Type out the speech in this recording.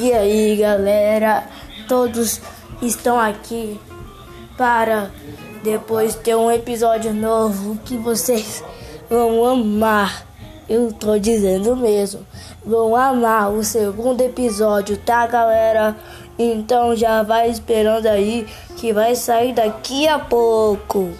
E aí, galera, todos estão aqui para depois ter um episódio novo que vocês vão amar. Eu tô dizendo mesmo, vão amar o segundo episódio, tá, galera? Então já vai esperando aí que vai sair daqui a pouco.